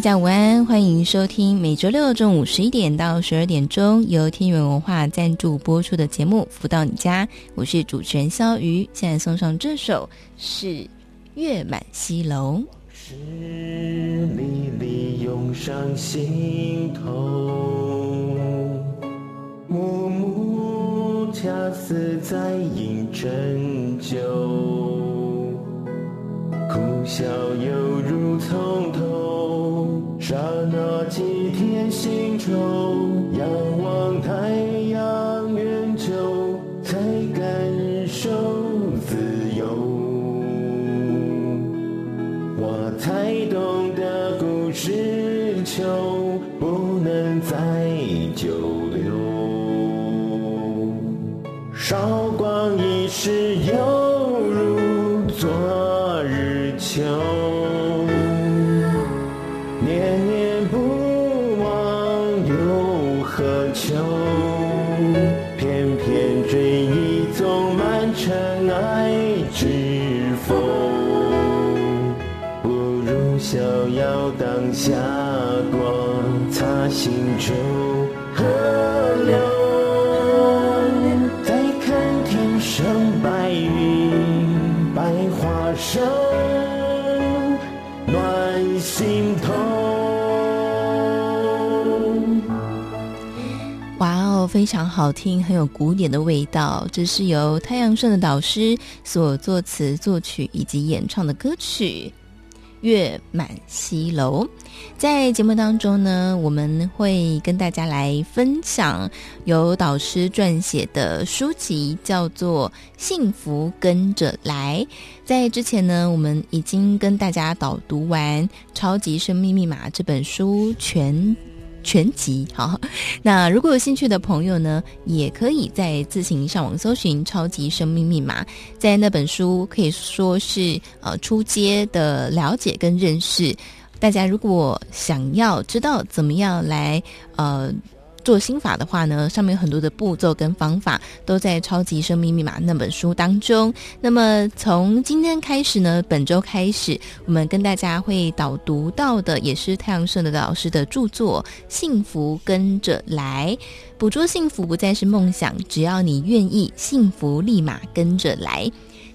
大家午安，欢迎收听每周六中午十一点到十二点钟由天元文化赞助播出的节目《福到你家》，我是主持人萧瑜。现在送上这首是《月满西楼》。是离离涌上心头，暮暮恰似在饮珍酒，苦笑犹如从头。刹那几天新愁，仰望太阳远走，才感受自由。我才懂得故事秋不能再久留，韶光易逝，犹如昨求，念念不忘又何求？偏偏追忆总满尘埃之风，不如逍遥当下，光擦心中河流。非常好听，很有古典的味道。这是由太阳盛的导师所作词作曲以及演唱的歌曲。月满西楼，在节目当中呢，我们会跟大家来分享由导师撰写的书籍，叫做《幸福跟着来》。在之前呢，我们已经跟大家导读完《超级生命密码》这本书全。全集好，那如果有兴趣的朋友呢，也可以再自行上网搜寻《超级生命密码》。在那本书可以说是呃初阶的了解跟认识。大家如果想要知道怎么样来呃。做心法的话呢，上面有很多的步骤跟方法，都在《超级生命密码》那本书当中。那么从今天开始呢，本周开始，我们跟大家会导读到的，也是太阳盛德老师的著作《幸福跟着来》，捕捉幸福不再是梦想，只要你愿意，幸福立马跟着来。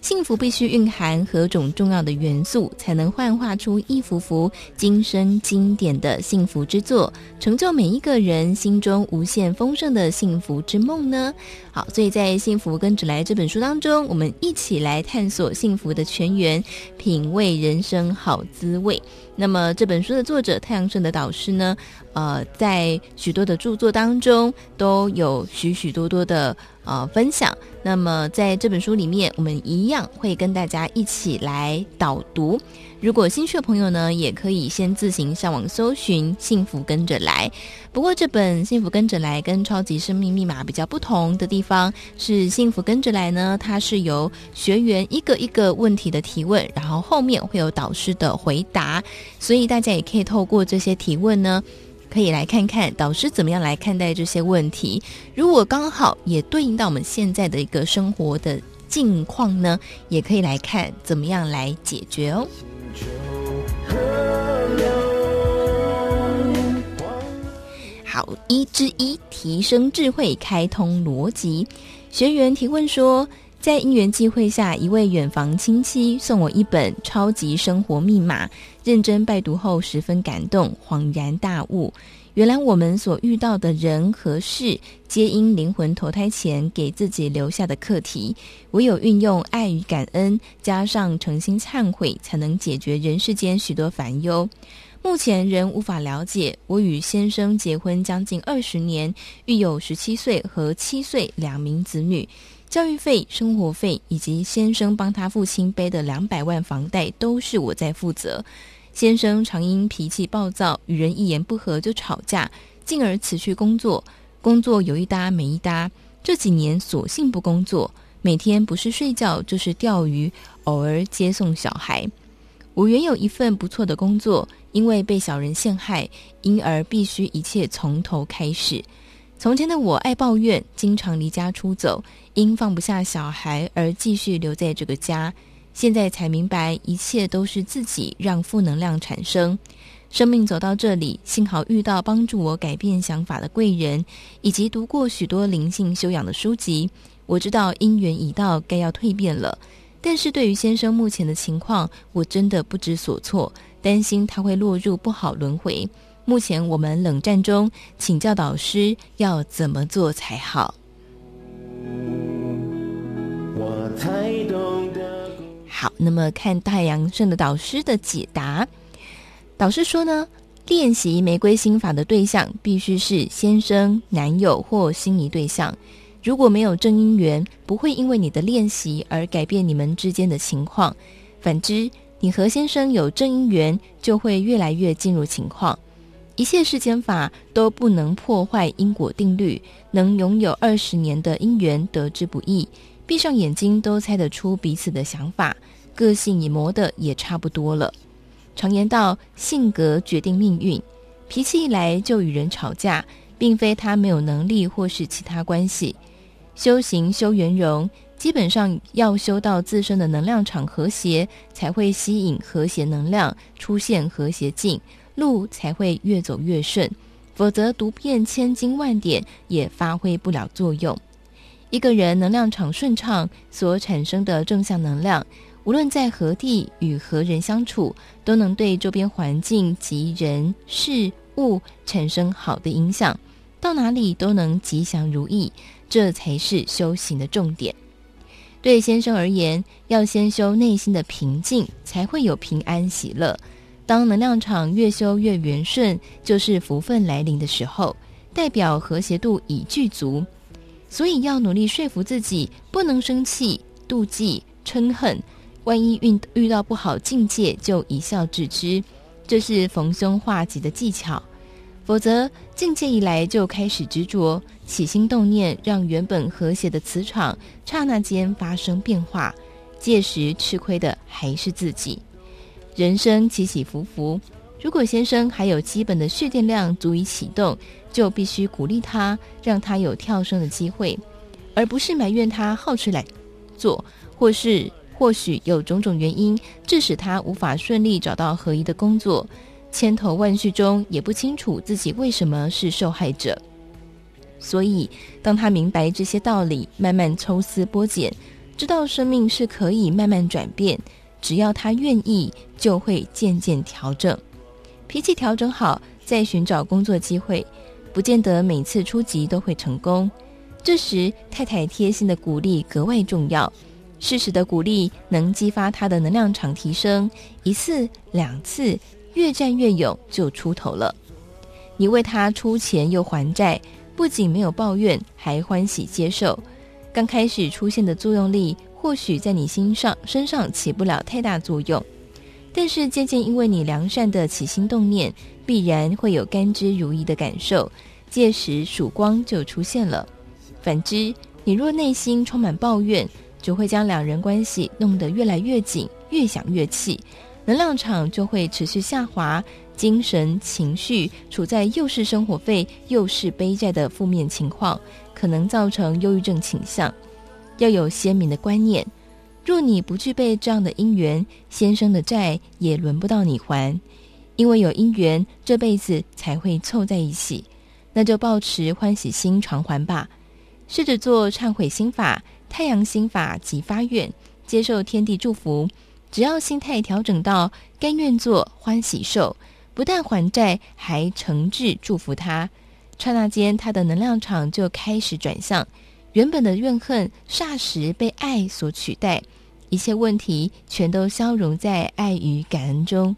幸福必须蕴含何种重要的元素，才能幻化出一幅幅今生经典的幸福之作，成就每一个人心中无限丰盛的幸福之梦呢？好，所以在《幸福跟着来》这本书当中，我们一起来探索幸福的泉源，品味人生好滋味。那么这本书的作者太阳神的导师呢，呃，在许多的著作当中都有许许多多的呃分享。那么在这本书里面，我们一样会跟大家一起来导读。如果兴趣的朋友呢，也可以先自行上网搜寻《幸福跟着来》。不过这本《幸福跟着来》跟《超级生命密码》比较不同的地方是，《幸福跟着来》呢，它是由学员一个一个问题的提问，然后后面会有导师的回答。所以大家也可以透过这些提问呢，可以来看看导师怎么样来看待这些问题。如果刚好也对应到我们现在的一个生活的境况呢，也可以来看怎么样来解决哦。好，一之一，提升智慧，开通逻辑。学员提问说，在因缘际会下，一位远房亲戚送我一本《超级生活密码》，认真拜读后十分感动，恍然大悟。原来我们所遇到的人和事，皆因灵魂投胎前给自己留下的课题。唯有运用爱与感恩，加上诚心忏悔，才能解决人世间许多烦忧。目前仍无法了解，我与先生结婚将近二十年，育有十七岁和七岁两名子女。教育费、生活费以及先生帮他父亲背的两百万房贷都是我在负责。先生常因脾气暴躁，与人一言不合就吵架，进而辞去工作。工作有一搭没一搭，这几年索性不工作，每天不是睡觉就是钓鱼，偶尔接送小孩。我原有一份不错的工作，因为被小人陷害，因而必须一切从头开始。从前的我爱抱怨，经常离家出走，因放不下小孩而继续留在这个家。现在才明白，一切都是自己让负能量产生。生命走到这里，幸好遇到帮助我改变想法的贵人，以及读过许多灵性修养的书籍。我知道因缘已到，该要蜕变了。但是对于先生目前的情况，我真的不知所措，担心他会落入不好轮回。目前我们冷战中，请教导师要怎么做才好？我才懂得。好，那么看太阳圣的导师的解答。导师说呢，练习玫瑰心法的对象必须是先生、男友或心仪对象。如果没有正姻缘，不会因为你的练习而改变你们之间的情况。反之，你和先生有正姻缘，就会越来越进入情况。一切世间法都不能破坏因果定律，能拥有二十年的姻缘得之不易。闭上眼睛都猜得出彼此的想法，个性也磨得也差不多了。常言道，性格决定命运，脾气一来就与人吵架，并非他没有能力或是其他关系。修行修圆融，基本上要修到自身的能量场和谐，才会吸引和谐能量出现和谐境。路才会越走越顺，否则读遍千经万典也发挥不了作用。一个人能量场顺畅，所产生的正向能量，无论在何地与何人相处，都能对周边环境及人事物产生好的影响，到哪里都能吉祥如意。这才是修行的重点。对先生而言，要先修内心的平静，才会有平安喜乐。当能量场越修越圆顺，就是福分来临的时候，代表和谐度已具足。所以要努力说服自己，不能生气、妒忌、嗔恨。万一遇遇到不好境界，就一笑置之，这是逢凶化吉的技巧。否则境界一来就开始执着，起心动念，让原本和谐的磁场刹那间发生变化，届时吃亏的还是自己。人生起起伏伏，如果先生还有基本的蓄电量足以启动，就必须鼓励他，让他有跳升的机会，而不是埋怨他好吃懒做，或是或许有种种原因致使他无法顺利找到合宜的工作，千头万绪中也不清楚自己为什么是受害者。所以，当他明白这些道理，慢慢抽丝剥茧，知道生命是可以慢慢转变。只要他愿意，就会渐渐调整。脾气调整好，再寻找工作机会，不见得每次出击都会成功。这时，太太贴心的鼓励格外重要。适时的鼓励能激发他的能量场提升，一次两次，越战越勇，就出头了。你为他出钱又还债，不仅没有抱怨，还欢喜接受。刚开始出现的作用力。或许在你心上身上起不了太大作用，但是渐渐因为你良善的起心动念，必然会有甘之如饴的感受，届时曙光就出现了。反之，你若内心充满抱怨，只会将两人关系弄得越来越紧，越想越气，能量场就会持续下滑，精神情绪处在又是生活费又是背债的负面情况，可能造成忧郁症倾向。要有鲜明的观念，若你不具备这样的因缘，先生的债也轮不到你还，因为有因缘，这辈子才会凑在一起。那就抱持欢喜心偿还吧，试着做忏悔心法、太阳心法及发愿，接受天地祝福。只要心态调整到甘愿做、欢喜受，不但还债，还诚挚祝福他，刹那间他的能量场就开始转向。原本的怨恨霎时被爱所取代，一切问题全都消融在爱与感恩中。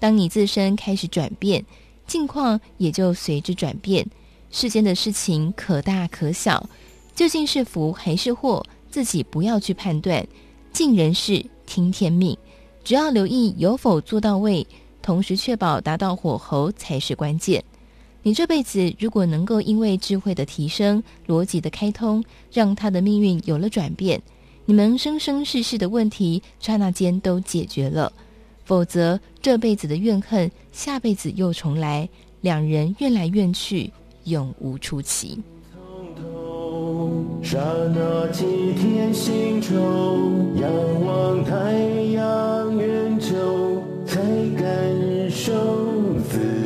当你自身开始转变，境况也就随之转变。世间的事情可大可小，究竟是福还是祸，自己不要去判断，尽人事听天命，只要留意有否做到位，同时确保达到火候才是关键。你这辈子如果能够因为智慧的提升、逻辑的开通，让他的命运有了转变，你们生生世世的问题刹那间都解决了。否则，这辈子的怨恨，下辈子又重来，两人怨来怨去，永无出期。从头，刹那几天心愁，仰望太阳圆秋，才感受自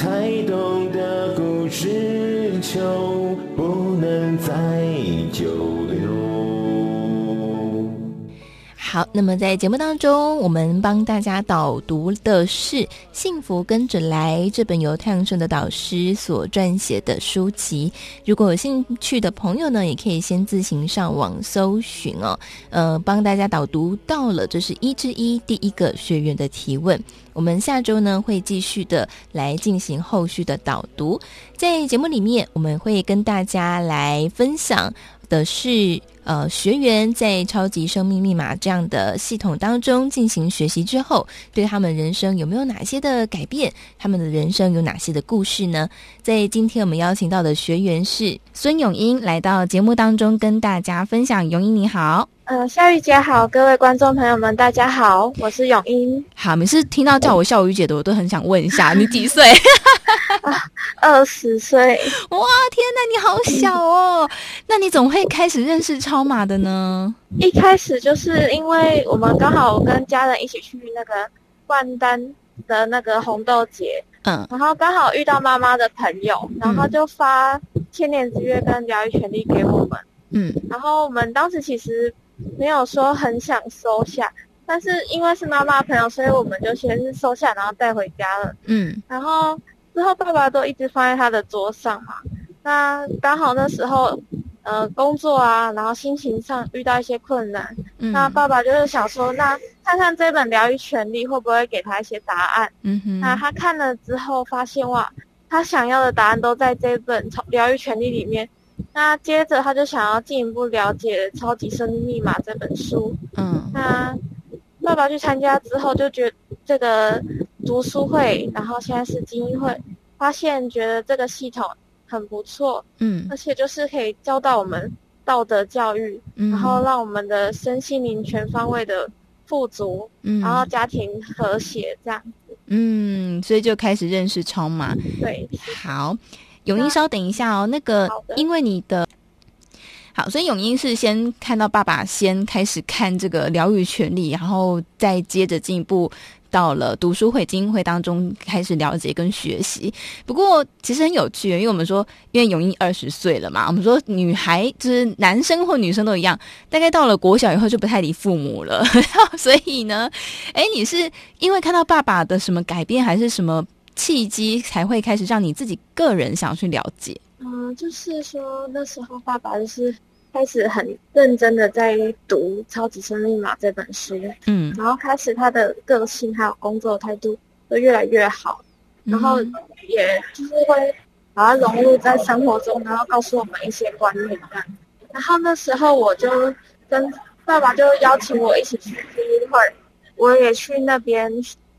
才懂得故事就，不能再好，那么在节目当中，我们帮大家导读的是《幸福跟着来》这本由太阳盛德导师所撰写的书籍。如果有兴趣的朋友呢，也可以先自行上网搜寻哦。呃，帮大家导读到了，这是一之一第一个学员的提问。我们下周呢会继续的来进行后续的导读。在节目里面，我们会跟大家来分享的是。呃，学员在超级生命密码这样的系统当中进行学习之后，对他们人生有没有哪些的改变？他们的人生有哪些的故事呢？在今天我们邀请到的学员是孙永英，来到节目当中跟大家分享。永英你好。呃，笑雨姐好，各位观众朋友们，大家好，我是永英。好，每次听到叫我笑雨姐的，我都很想问一下，你几岁？二十岁。哇，天哪，你好小哦！那你怎么会开始认识超马的呢？一开始就是因为我们刚好跟家人一起去那个万丹的那个红豆节，嗯，然后刚好遇到妈妈的朋友，然后就发千年之约跟疗愈权利给我们，嗯，然后我们当时其实。没有说很想收下，但是因为是妈妈朋友，所以我们就先是收下，然后带回家了。嗯，然后之后爸爸都一直放在他的桌上嘛。那刚好那时候，呃，工作啊，然后心情上遇到一些困难。嗯，那爸爸就是想说，那看看这本疗愈权利会不会给他一些答案。嗯哼。那他看了之后发现哇，他想要的答案都在这本疗愈权利里面。那接着他就想要进一步了解《超级生命密码》这本书。嗯，那爸爸去参加之后，就觉得这个读书会，然后现在是精英会，发现觉得这个系统很不错。嗯，而且就是可以教导我们道德教育，嗯，然后让我们的身心灵全方位的富足，嗯，然后家庭和谐这样子。嗯，所以就开始认识超码。对，好。永英，稍等一下哦。那个，因为你的好，所以永英是先看到爸爸先开始看这个疗愈权利，然后再接着进一步到了读书会、精英会当中开始了解跟学习。不过其实很有趣，因为我们说，因为永英二十岁了嘛，我们说女孩就是男生或女生都一样，大概到了国小以后就不太理父母了。所以呢，哎，你是因为看到爸爸的什么改变，还是什么？契机才会开始让你自己个人想去了解。嗯，就是说那时候爸爸就是开始很认真的在读《超级生命密码》这本书，嗯，然后开始他的个性还有工作态度都越来越好，然后也就是会把它融入在生活中，然后告诉我们一些观念。然后那时候我就跟爸爸就邀请我一起去精英会，我也去那边。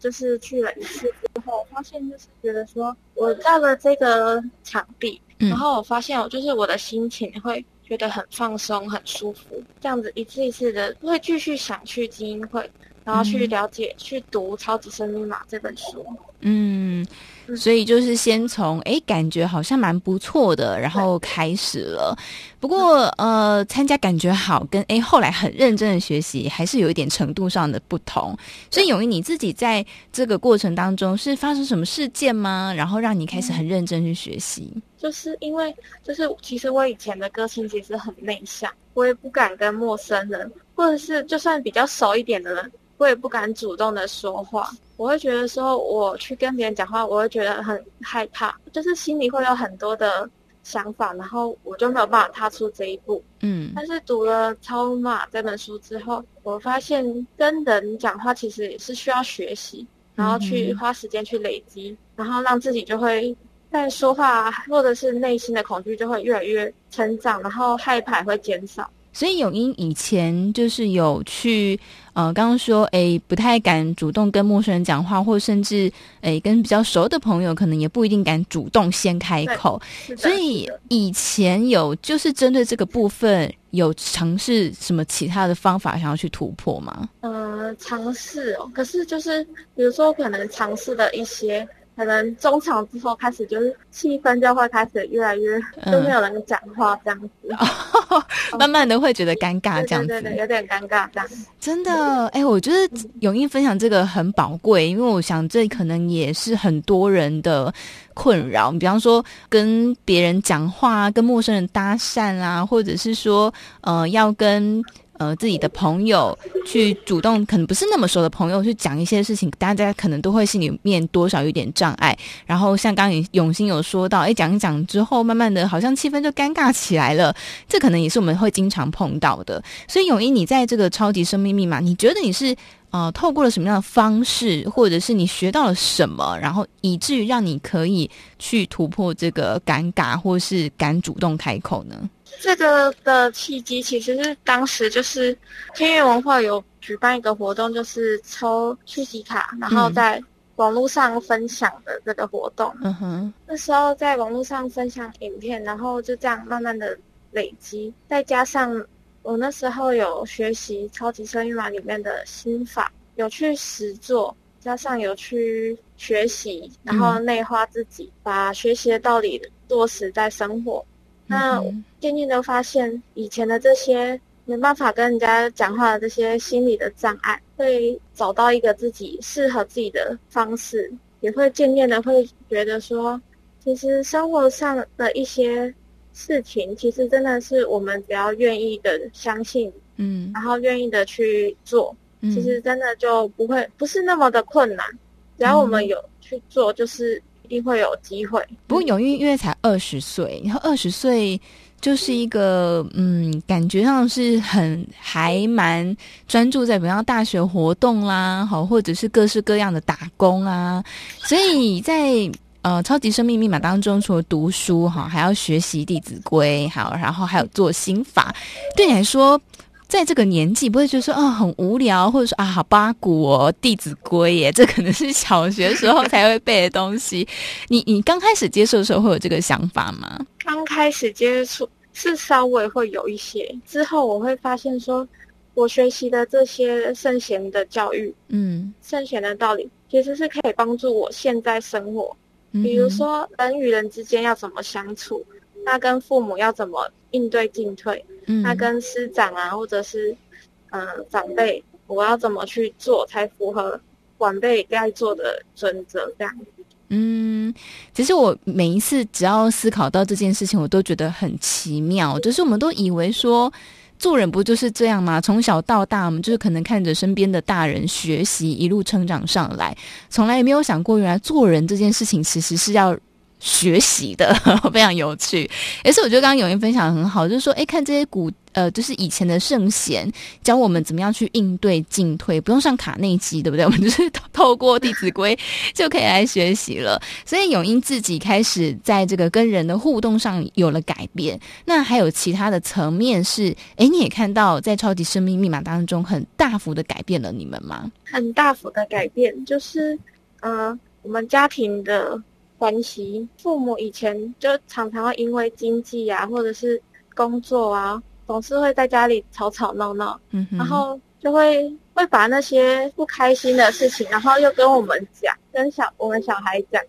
就是去了一次之后，发现就是觉得说，我到了这个场地，嗯、然后我发现我就是我的心情会觉得很放松、很舒服，这样子一次一次的会继续想去精英会，然后去了解、嗯、去读《超级生命密码》这本书。嗯。所以就是先从哎，感觉好像蛮不错的，然后开始了。不过呃，参加感觉好，跟哎后来很认真的学习，还是有一点程度上的不同。所以勇于你自己在这个过程当中是发生什么事件吗？然后让你开始很认真去学习？就是因为就是其实我以前的个性其实很内向，我也不敢跟陌生人，或者是就算比较熟一点的人。我也不敢主动的说话，我会觉得说，我去跟别人讲话，我会觉得很害怕，就是心里会有很多的想法，然后我就没有办法踏出这一步。嗯，但是读了《超马》这本书之后，我发现跟人讲话其实也是需要学习，然后去花时间去累积，然后让自己就会在说话或者是内心的恐惧就会越来越成长，然后害怕会减少。所以永英以前就是有去呃，刚刚说诶，不太敢主动跟陌生人讲话，或甚至诶跟比较熟的朋友，可能也不一定敢主动先开口。所以以前有就是针对这个部分有尝试什么其他的方法想要去突破吗？呃，尝试哦，可是就是比如说可能尝试了一些。可能中场之后开始就是气氛就会开始越来越都没有人讲话这样子，嗯、慢慢的会觉得尴尬这样子，对对对，有点尴尬这样。真的，哎、欸，我觉得咏瑛分享这个很宝贵，因为我想这可能也是很多人的困扰。比方说跟别人讲话，跟陌生人搭讪啊，或者是说呃要跟。呃，自己的朋友去主动，可能不是那么熟的朋友去讲一些事情，大家可能都会心里面多少有点障碍。然后像刚刚咏瑛有说到，哎，讲一讲之后，慢慢的好像气氛就尴尬起来了。这可能也是我们会经常碰到的。所以永一，你在这个超级生命密码，你觉得你是呃透过了什么样的方式，或者是你学到了什么，然后以至于让你可以去突破这个尴尬，或是敢主动开口呢？这个的契机其实是当时就是天元文化有举办一个活动，就是抽出席卡，然后在网络上分享的这个活动。嗯哼，那时候在网络上分享影片，然后就这样慢慢的累积，再加上我那时候有学习超级生命密码里面的心法，有去实做，加上有去学习，然后内化自己，把学习的道理落实在生活。那渐渐的发现，以前的这些没办法跟人家讲话的这些心理的障碍，会找到一个自己适合自己的方式，也会渐渐的会觉得说，其实生活上的一些事情，其实真的是我们只要愿意的相信，嗯，然后愿意的去做，其实真的就不会不是那么的困难，只要我们有去做，就是。一定会有机会。不过咏瑛因为才二十岁，然后二十岁就是一个嗯，感觉上是很还蛮专注在比方大学活动啦，好，或者是各式各样的打工啊。所以在呃超级生命密码当中，除了读书哈，还要学习弟子规，好，然后还有做心法。对你来说，在这个年纪，不会觉得说啊、哦、很无聊，或者说啊好八股哦，《弟子规》耶，这可能是小学时候才会背的东西。你你刚开始接受的时候会有这个想法吗？刚开始接触是稍微会有一些，之后我会发现说，我学习的这些圣贤的教育，嗯，圣贤的道理，其实是可以帮助我现在生活。比如说人与人之间要怎么相处，那跟父母要怎么应对进退。嗯，那跟师长啊，或者是嗯、呃、长辈，我要怎么去做才符合晚辈该做的准则？这样。嗯，其实我每一次只要思考到这件事情，我都觉得很奇妙。就是我们都以为说做人不就是这样吗？从小到大，我们就是可能看着身边的大人学习，一路成长上来，从来也没有想过，原来做人这件事情其实是要。学习的 非常有趣，也是我觉得刚刚永英分享的很好，就是说，哎，看这些古呃，就是以前的圣贤教我们怎么样去应对进退，不用上卡内基，对不对？我们就是透过《弟子规》就可以来学习了。所以永英自己开始在这个跟人的互动上有了改变。那还有其他的层面是，哎，你也看到在超级生命密码当中很大幅的改变了你们吗？很大幅的改变，就是呃，我们家庭的。关系，父母以前就常常会因为经济啊，或者是工作啊，总是会在家里吵吵闹闹，嗯哼，然后就会会把那些不开心的事情，然后又跟我们讲，跟小我们小孩讲，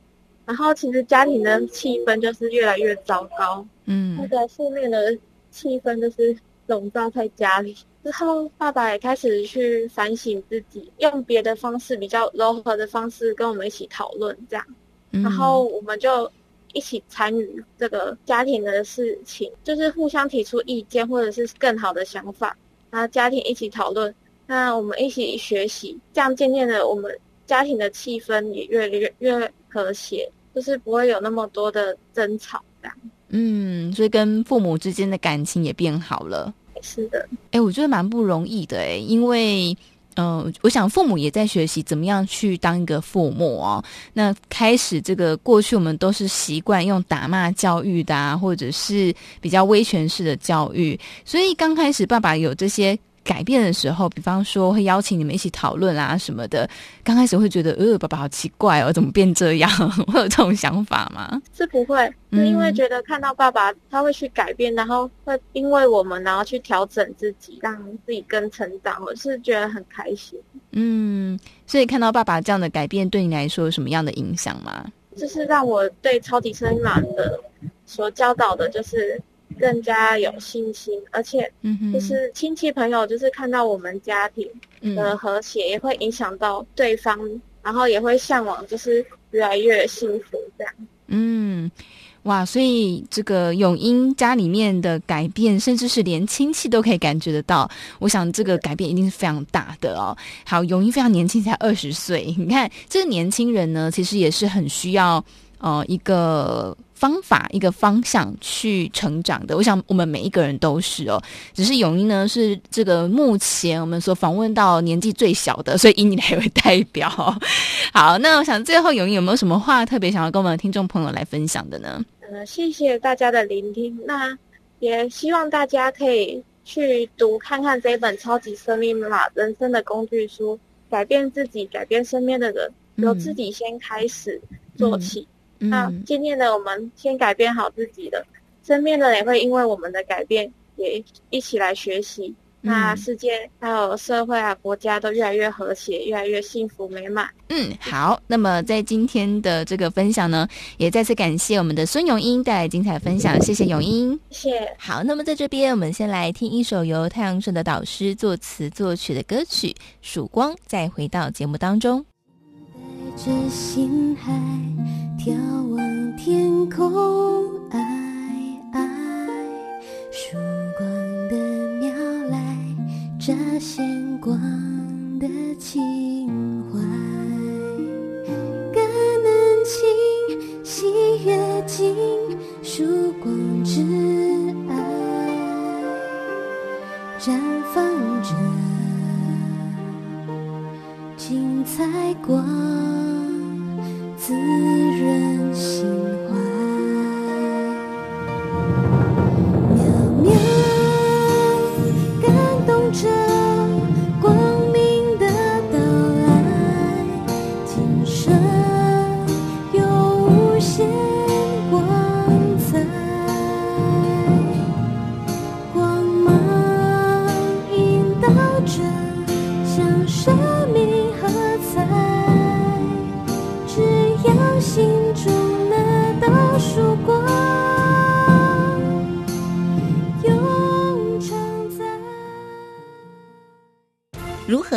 然后其实家庭的气氛就是越来越糟糕，嗯，那个负面的气氛就是笼罩在家里。之后，爸爸也开始去反省自己，用别的方式，比较柔和的方式跟我们一起讨论，这样。然后我们就一起参与这个家庭的事情，就是互相提出意见或者是更好的想法，然后家庭一起讨论，那我们一起学习，这样渐渐的我们家庭的气氛也越来越越和谐，就是不会有那么多的争吵这样。嗯，所以跟父母之间的感情也变好了。是的，哎，我觉得蛮不容易的哎，因为。嗯、我想父母也在学习怎么样去当一个父母哦。那开始这个过去我们都是习惯用打骂教育的啊，或者是比较威权式的教育，所以刚开始爸爸有这些。改变的时候，比方说会邀请你们一起讨论啊什么的。刚开始会觉得，呃，爸爸好奇怪哦，怎么变这样？会有这种想法吗？是不会，是因为觉得看到爸爸他会去改变，嗯、然后会因为我们然后去调整自己，让自己更成长，我是觉得很开心。嗯，所以看到爸爸这样的改变，对你来说有什么样的影响吗？就是让我对超级生命码的所教导的，就是。更加有信心，而且就是亲戚朋友，就是看到我们家庭的和谐，也会影响到对方，然后也会向往，就是越来越幸福这样。嗯，哇，所以这个永英家里面的改变，甚至是连亲戚都可以感觉得到。我想这个改变一定是非常大的哦。好，永英非常年轻，才二十岁。你看，这个年轻人呢，其实也是很需要呃一个。方法一个方向去成长的，我想我们每一个人都是哦。只是永英呢是这个目前我们所访问到年纪最小的，所以以你来为代表。好，那我想最后永英有没有什么话特别想要跟我们的听众朋友来分享的呢？呃，谢谢大家的聆听。那也希望大家可以去读看看这本《超级生命密码：人生的工具书》，改变自己，改变身边的人，由自己先开始做起。嗯嗯那今天的，我们先改变好自己的，身边的人也会因为我们的改变，也一起来学习。嗯、那世界还有社会啊，国家都越来越和谐，越来越幸福美满。嗯，好。那么在今天的这个分享呢，也再次感谢我们的孙永英带来精彩分享，谢谢永英。谢谢。好，那么在这边，我们先来听一首由太阳盛德导师作词作曲的歌曲《曙光》，再回到节目当中。带着心海眺望天空，爱爱，曙光的苗来，乍现光的情怀，感恩情，喜悦金，曙光之爱，绽放着精彩光。滋润心怀，渺渺感动着。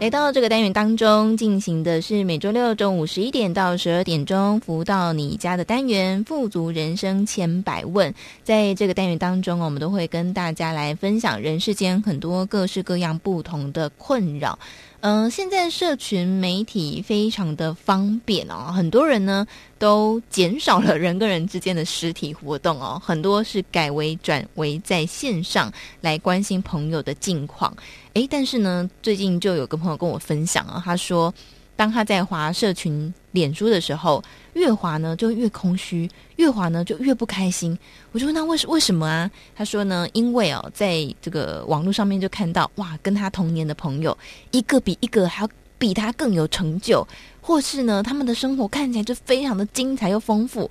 来到这个单元当中，进行的是每周六中午十一点到十二点钟，福到你家的单元“富足人生千百问”。在这个单元当中，我们都会跟大家来分享人世间很多各式各样不同的困扰。嗯、现在社群媒体非常的方便哦，很多人呢都减少了人跟人之间的实体活动哦，很多是改为转为在线上来关心朋友的近况。诶，但是呢，最近就有个朋友跟我分享啊，他说，当他在华社群脸书的时候，越滑呢就越空虚，越滑呢就越不开心。我就问他为什为什么啊？他说呢，因为哦，在这个网络上面就看到哇，跟他同年的朋友，一个比一个还要比他更有成就，或是呢，他们的生活看起来就非常的精彩又丰富。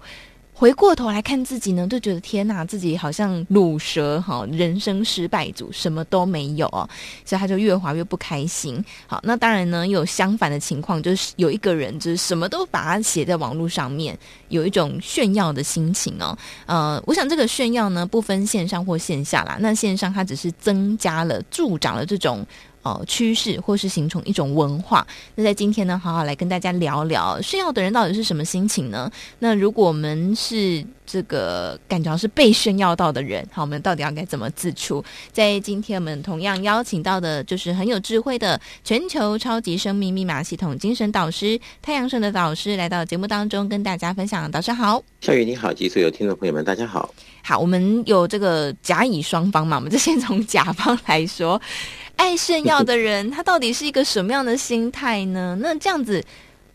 回过头来看自己呢，就觉得天哪，自己好像卤蛇哈，人生失败组，什么都没有哦，所以他就越滑越不开心。好，那当然呢，有相反的情况，就是有一个人就是什么都把它写在网络上面，有一种炫耀的心情哦。呃，我想这个炫耀呢，不分线上或线下啦。那线上它只是增加了、助长了这种哦趋势，或是形成一种文化。那在今天呢，好好来跟大家聊聊炫耀的人到底是什么心情呢？那如果我们是这个感觉是被炫耀到的人，好，我们到底要该怎么自处？在今天我们同样邀请到的就是很有智慧的全球超级生命密码系统精神导师太阳神的导师来到节目当中跟大家分享。导师好，小雨你好，及所有听众朋友们大家好。好，我们有这个甲乙双方嘛，我们就先从甲方来说，爱炫耀的人他到底是一个什么样的心态呢？那这样子。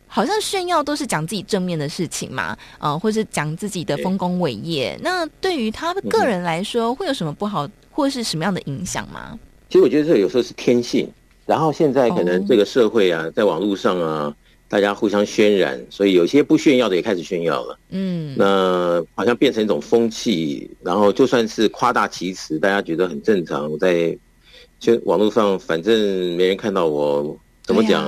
好像炫耀都是讲自己正面的事情嘛，呃，或是讲自己的丰功伟业。那对于他个人来说，会有什么不好，或是什么样的影响吗？其实我觉得这有时候是天性。然后现在可能这个社会啊，在网络上啊，大家互相渲染，所以有些不炫耀的也开始炫耀了。嗯，那好像变成一种风气。然后就算是夸大其词，大家觉得很正常。我在就网络上，反正没人看到我。怎么讲？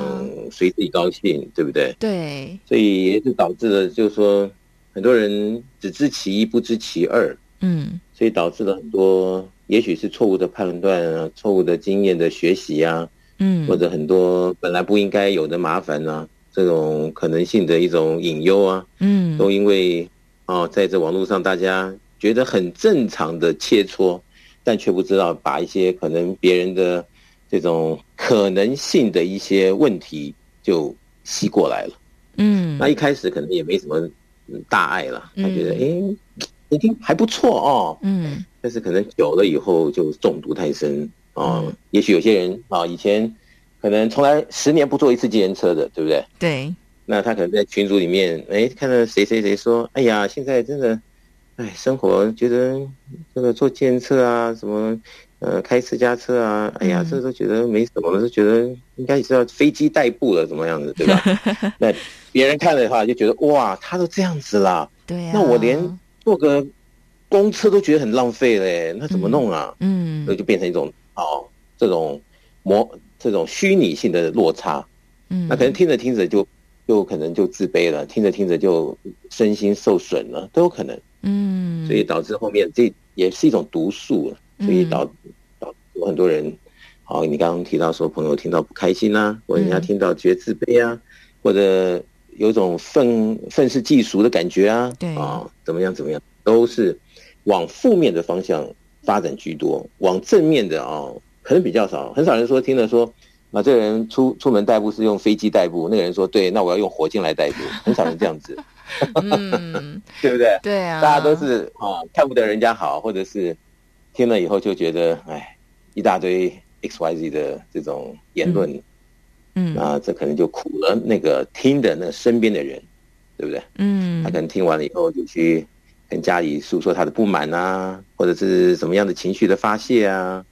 随自己高兴，对不对？对，所以也是导致了，就是说，很多人只知其一，不知其二。嗯，所以导致了很多，也许是错误的判断啊，错误的经验的学习啊，嗯，或者很多本来不应该有的麻烦啊，这种可能性的一种隐忧啊，嗯，都因为哦，在这网络上，大家觉得很正常的切磋，但却不知道把一些可能别人的。这种可能性的一些问题就吸过来了，嗯，那一开始可能也没什么大碍了，他觉得哎，你听还不错哦，嗯，但是可能久了以后就中毒太深啊，也许有些人啊，以前可能从来十年不坐一次计程车的，对不对？对，那他可能在群组里面，哎，看到谁谁谁说，哎呀，现在真的，哎，生活觉得这个做监测啊，什么。呃，开私家车啊，哎呀，这都觉得没什么了，就觉得应该也是要飞机代步了，怎么样子，对吧？那别人看了的话，就觉得哇，他都这样子啦，对啊，那我连坐个公车都觉得很浪费嘞，那怎么弄啊？嗯，所以就变成一种哦，这种模这种虚拟性的落差，嗯，那可能听着听着就就可能就自卑了，听着听着就身心受损了，都有可能，嗯，所以导致后面这也是一种毒素。所以导导有很多人，好，你刚刚提到说朋友听到不开心啊，或者人家听到觉得自卑啊，或者有种愤愤世嫉俗的感觉啊，对。啊，怎么样怎么样，都是往负面的方向发展居多，往正面的啊，可能比较少，很少人说听了说啊，这个人出出门代步是用飞机代步，那个人说对，那我要用火箭来代步，很少人这样子，嗯，对不对？对啊，大家都是啊，看不得人家好，或者是。听了以后就觉得，哎，一大堆 X Y Z 的这种言论，嗯，啊这可能就苦了那个听的那身边的人，对不对？嗯，他可能听完了以后就去跟家里诉说他的不满啊，或者是什么样的情绪的发泄啊，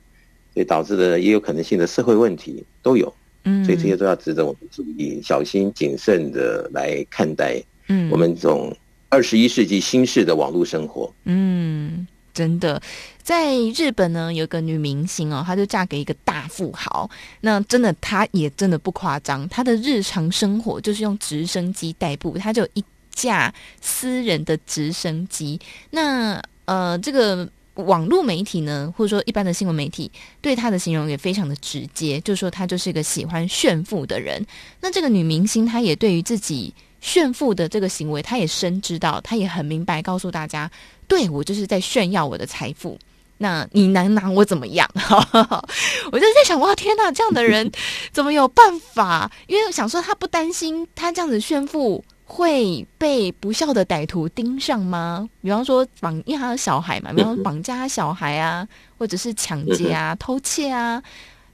所以导致的也有可能性的社会问题都有。嗯，所以这些都要值得我们注意、小心谨慎的来看待。嗯，我们这种二十一世纪新式的网络生活。嗯。真的，在日本呢，有个女明星哦，她就嫁给一个大富豪。那真的，她也真的不夸张，她的日常生活就是用直升机代步，她就一架私人的直升机。那呃，这个网络媒体呢，或者说一般的新闻媒体，对她的形容也非常的直接，就说她就是一个喜欢炫富的人。那这个女明星，她也对于自己炫富的这个行为，他也深知道，他也很明白告诉大家。对，我就是在炫耀我的财富，那你能拿我怎么样？我就在想，哇，天哪，这样的人 怎么有办法？因为想说，他不担心他这样子炫富会被不孝的歹徒盯上吗？比方说绑，因为他的小孩嘛，比方说绑架小孩啊，或者是抢劫啊、偷窃啊。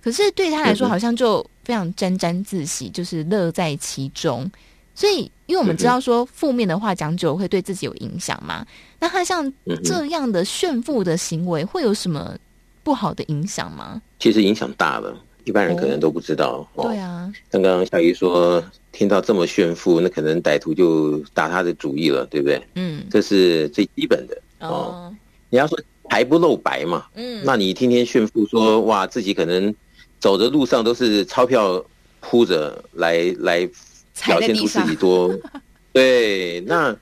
可是对他来说，好像就非常沾沾自喜，就是乐在其中。所以，因为我们知道说负面的话讲久会对自己有影响嘛，那他像这样的炫富的行为会有什么不好的影响吗？其实影响大了，一般人可能都不知道。哦哦、对啊，刚刚小鱼说听到这么炫富，那可能歹徒就打他的主意了，对不对？嗯，这是最基本的哦。哦你要说财不露白嘛，嗯，那你天天炫富说哇，自己可能走的路上都是钞票铺着来来。表现出自己多，对，那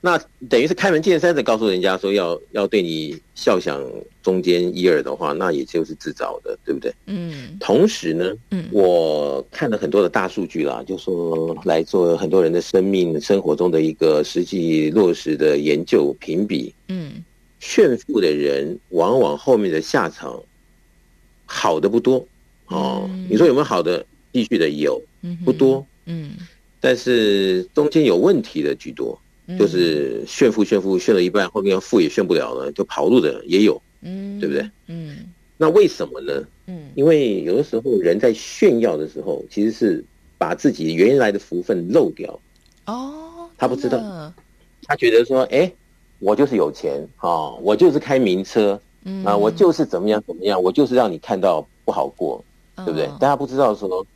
那等于是开门见山的告诉人家说要要对你笑响中间一二的话，那也就是自找的，对不对？嗯。同时呢，嗯，我看了很多的大数据啦，就说来做很多人的生命生活中的一个实际落实的研究评比。嗯。炫富的人往往后面的下场好的不多哦。你说有没有好的？继续的有，不多。嗯。但是中间有问题的居多。就是炫富炫富炫了一半，后面富也炫不了了，就跑路的也有，嗯，对不对？嗯，那为什么呢？嗯，因为有的时候人在炫耀的时候，其实是把自己原来的福分漏掉。哦，他不知道，他觉得说，哎，我就是有钱啊，我就是开名车，嗯啊，我就是怎么样怎么样，我就是让你看到不好过，对不对？但他不知道说，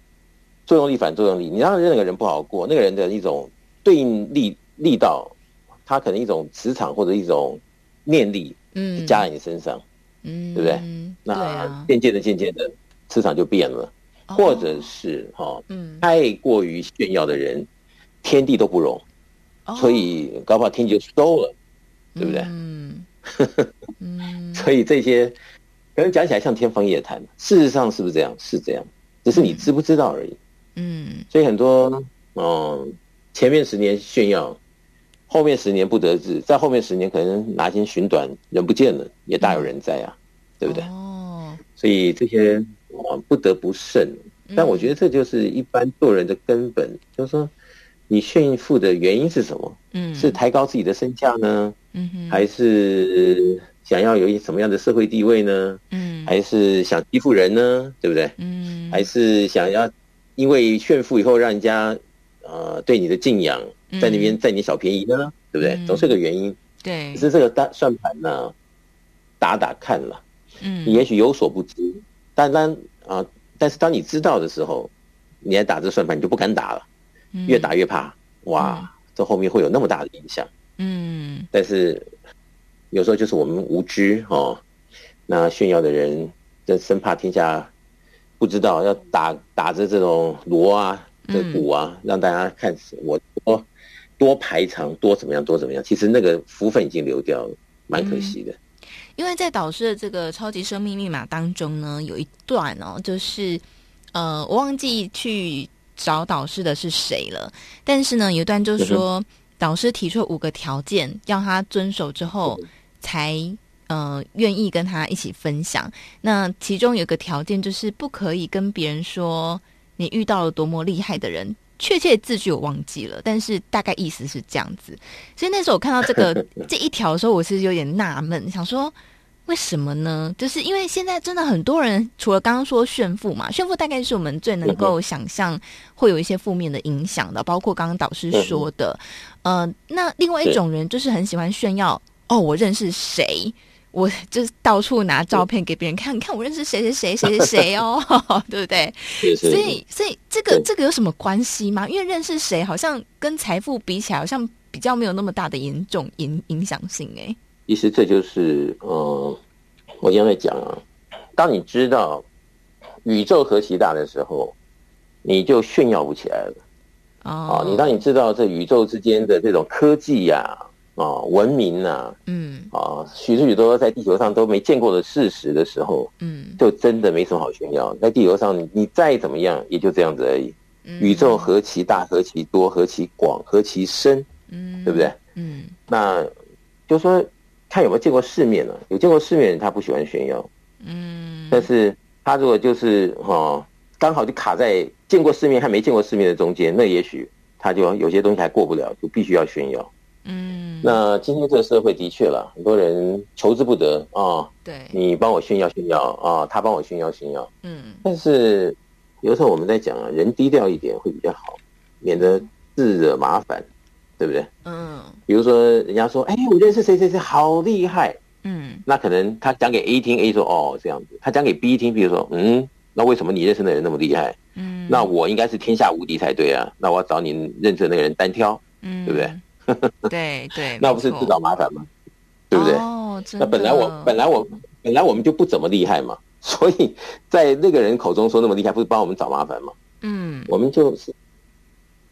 作用力反作用力，你让那个人不好过，那个人的一种对应力。力道，他可能一种磁场或者一种念力，嗯，加在你身上，嗯，对不对？那渐渐的、渐渐的，磁场就变了，或者是哈，嗯，太过于炫耀的人，天地都不容，所以搞不好天就收了，对不对？嗯，所以这些可能讲起来像天方夜谭，事实上是不是这样？是这样，只是你知不知道而已。嗯，所以很多嗯，前面十年炫耀。后面十年不得志，在后面十年可能拿钱寻短，人不见了，也大有人在啊，对不对？哦，所以这些啊不得不慎。但我觉得这就是一般做人的根本，就是说你炫富的原因是什么？嗯，是抬高自己的身价呢？嗯哼，还是想要有一什么样的社会地位呢？嗯，还是想欺负人呢？对不对？嗯，还是想要因为炫富以后让人家呃对你的敬仰。在那边占你小便宜呢，对不对？总是个原因。对，只是这个大算盘呢，打打看了。嗯，你也许有所不知，但当啊，但是当你知道的时候，你还打这算盘，你就不敢打了。越打越怕，哇，这后面会有那么大的影响。嗯，但是有时候就是我们无知哦，那炫耀的人，就生怕天下不知道，要打打着这种锣啊、这鼓啊，让大家看死我。多排场，多怎么样，多怎么样？其实那个福分已经流掉了，蛮可惜的。嗯，因为在导师的这个超级生命密码当中呢，有一段哦，就是呃，我忘记去找导师的是谁了。但是呢，有一段就是说，导师提出五个条件，要他遵守之后，才呃愿意跟他一起分享。那其中有个条件就是，不可以跟别人说你遇到了多么厉害的人。确切字句我忘记了，但是大概意思是这样子。所以那时候我看到这个 这一条的时候，我其实有点纳闷，想说为什么呢？就是因为现在真的很多人，除了刚刚说炫富嘛，炫富大概是我们最能够想象会有一些负面的影响的，包括刚刚导师说的，呃，那另外一种人就是很喜欢炫耀，哦，我认识谁。我就是到处拿照片给别人看，你看我认识谁谁谁谁谁谁哦，对不对？所以，所以这个这个有什么关系吗？因为认识谁好像跟财富比起来，好像比较没有那么大的严重影影响性哎。其实这就是，呃，我刚才讲啊，当你知道宇宙何其大的时候，你就炫耀不起来了。哦，你当你知道这宇宙之间的这种科技呀、啊。啊，文明呐、啊，嗯，啊，许许多多在地球上都没见过的事实的时候，嗯，就真的没什么好炫耀。在地球上，你你再怎么样，也就这样子而已。嗯、宇宙何其大，何其多，何其广，何其深，嗯，对不对？嗯，那就说看有没有见过世面了、啊。有见过世面的人，他不喜欢炫耀，嗯，但是他如果就是哈，刚好就卡在见过世面还没见过世面的中间，那也许他就有些东西还过不了，就必须要炫耀。嗯，那今天这个社会的确了，很多人求之不得啊。对，你帮我炫耀炫耀啊，他帮我炫耀炫耀。嗯，但是有时候我们在讲啊，人低调一点会比较好，免得自惹麻烦，对不对？嗯，比如说人家说，哎，我认识谁谁谁好厉害。嗯，那可能他讲给 A 听，A 说哦这样子，他讲给 B 听，比如说嗯，那为什么你认识的人那么厉害？嗯，那我应该是天下无敌才对啊，那我要找你认识的那个人单挑，嗯，对不对？对对，那不是自找麻烦吗？对不对？哦，那本来我本来我本来我们就不怎么厉害嘛，所以在那个人口中说那么厉害，不是帮我们找麻烦吗？嗯，我们就是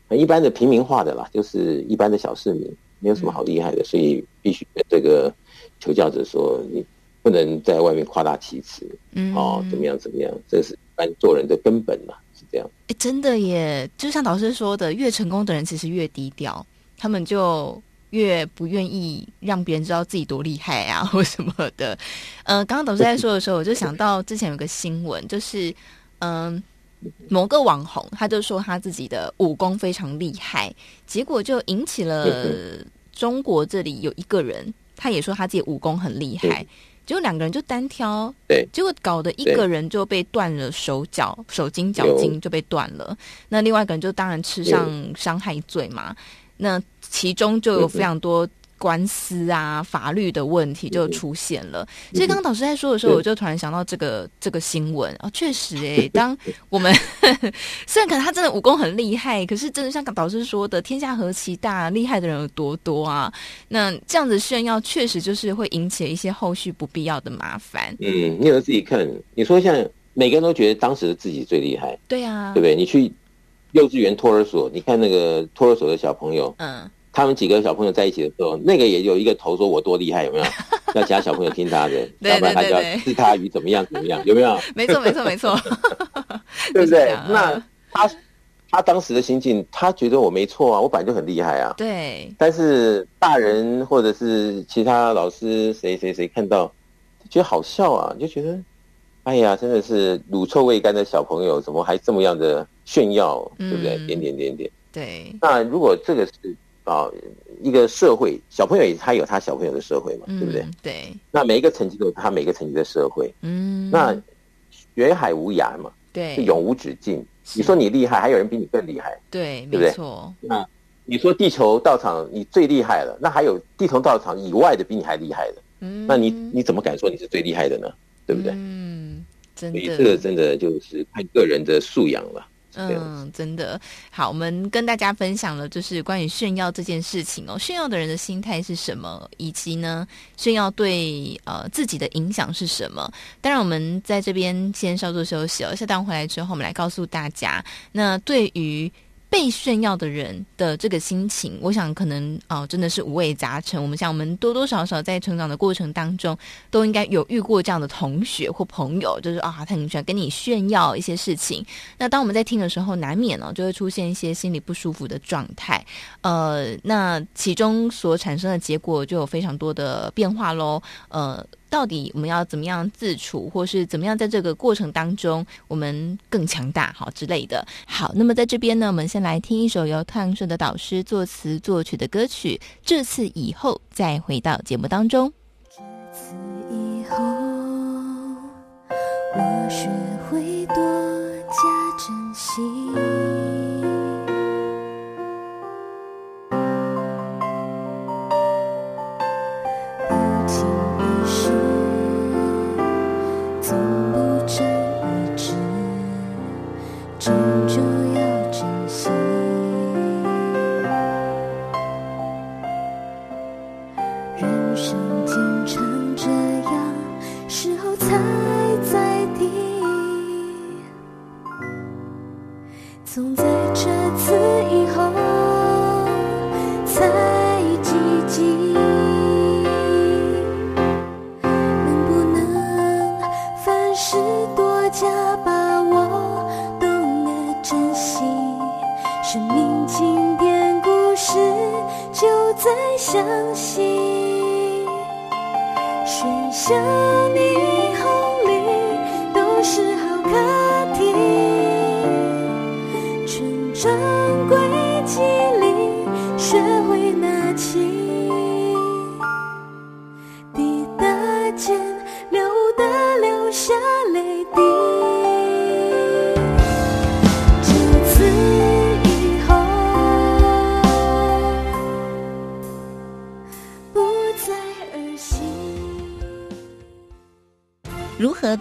很一般的平民化的啦，就是一般的小市民，没有什么好厉害的，所以必须这个求教者说，你不能在外面夸大其词，嗯，哦，怎么样怎么样，这是一般做人的根本嘛，是这样。哎，真的耶，就像导师说的，越成功的人其实越低调，他们就越不愿意让别人知道自己多厉害啊，或什么的。嗯、呃，刚刚导师在说的时候，我就想到之前有个新闻，就是嗯。呃某个网红，他就说他自己的武功非常厉害，结果就引起了中国这里有一个人，他也说他自己武功很厉害，结果两个人就单挑，对，结果搞得一个人就被断了手脚，手筋脚筋就被断了，那另外一个人就当然吃上伤害罪嘛，那其中就有非常多。官司啊，法律的问题就出现了。所以刚刚导师在说的时候，我就突然想到这个这个新闻啊，确实哎、欸，当我们 虽然可能他真的武功很厉害，可是真的像导师说的，天下何其大，厉害的人有多多啊。那这样子炫耀，确实就是会引起一些后续不必要的麻烦。嗯，你有自己看，你说像每个人都觉得当时的自己最厉害，对啊，对不对？你去幼稚园托儿所，你看那个托儿所的小朋友，嗯。他们几个小朋友在一起的时候，那个也有一个头说“我多厉害”，有没有？要其他小朋友听他的，要不然他就要置他于怎么样怎么样，有没有？没错，没错，没错，对不对？那他他当时的心境，他觉得我没错啊，我本来就很厉害啊。对。但是大人或者是其他老师谁谁谁看到，觉得好笑啊，就觉得，哎呀，真的是乳臭未干的小朋友，怎么还这么样的炫耀，对不对？点点点点。对。那如果这个是。啊，一个社会小朋友也他有他小朋友的社会嘛，嗯、对不对？对。那每一个层级都有他每一个层级的社会。嗯。那学海无涯嘛，对，永无止境。你说你厉害，还有人比你更厉害。对，对不对？没错。那你说地球道场你最厉害了，那还有地球道场以外的比你还厉害的。嗯。那你你怎么敢说你是最厉害的呢？对不对？嗯，真的。所以这个真的就是看个人的素养了。嗯，真的好。我们跟大家分享了，就是关于炫耀这件事情哦。炫耀的人的心态是什么？以及呢，炫耀对呃自己的影响是什么？当然，我们在这边先稍作休息哦。下档回来之后，我们来告诉大家，那对于。被炫耀的人的这个心情，我想可能哦，真的是五味杂陈。我们像我们多多少少在成长的过程当中，都应该有遇过这样的同学或朋友，就是啊，他很喜欢跟你炫耀一些事情。那当我们在听的时候，难免呢、哦、就会出现一些心里不舒服的状态。呃，那其中所产生的结果就有非常多的变化喽。呃。到底我们要怎么样自处，或是怎么样在这个过程当中我们更强大，好之类的。好，那么在这边呢，我们先来听一首由太阳盛的导师作词作曲的歌曲。这次以后，再回到节目当中。这次以后，我学会多加珍惜。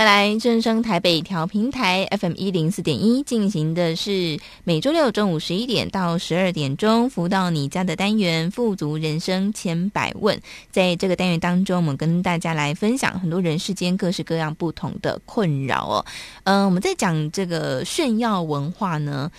回来，正声台北调频台 FM 一零四点一进行的是每周六中午十一点到十二点钟服务到你家的单元“富足人生千百问”。在这个单元当中，我们跟大家来分享很多人世间各式各样不同的困扰哦。嗯、我们在讲这个炫耀文化呢，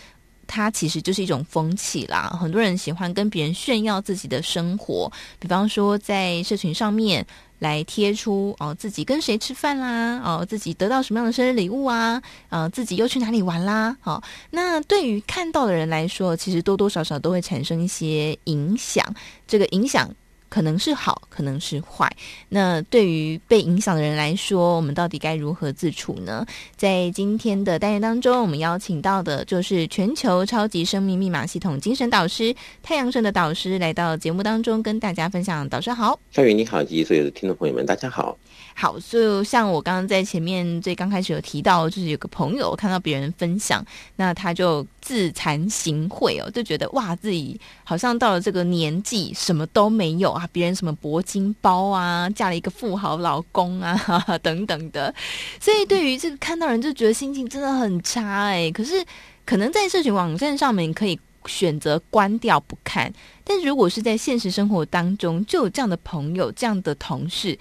它其实就是一种风气啦。很多人喜欢跟别人炫耀自己的生活，比方说在社群上面。来贴出哦，自己跟谁吃饭啦，哦，自己得到什么样的生日礼物啊，呃，自己又去哪里玩啦，好、哦，那对于看到的人来说，其实多多少少都会产生一些影响，这个影响。可能是好，可能是坏。那对于被影响的人来说，我们到底该如何自处呢？在今天的单元当中，我们邀请到的就是全球超级生命密码系统精神导师太阳神的导师来到节目当中，跟大家分享。导师好，夏雨你好，以及所有的听众朋友们，大家好。好，就像我刚刚在前面最刚开始有提到，就是有个朋友看到别人分享，那他就自惭形秽哦，就觉得哇，自己好像到了这个年纪，什么都没有啊，别人什么铂金包啊，嫁了一个富豪老公啊，哈哈等等的，所以对于这个看到人就觉得心情真的很差哎。可是可能在社群网站上面可以选择关掉不看，但如果是在现实生活当中，就有这样的朋友，这样的同事。